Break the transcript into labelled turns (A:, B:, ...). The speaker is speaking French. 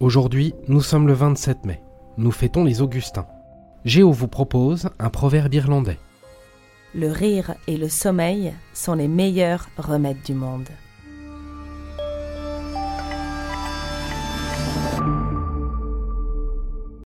A: Aujourd'hui, nous sommes le 27 mai. Nous fêtons les Augustins. Géo vous propose un proverbe irlandais.
B: Le rire et le sommeil sont les meilleurs remèdes du monde.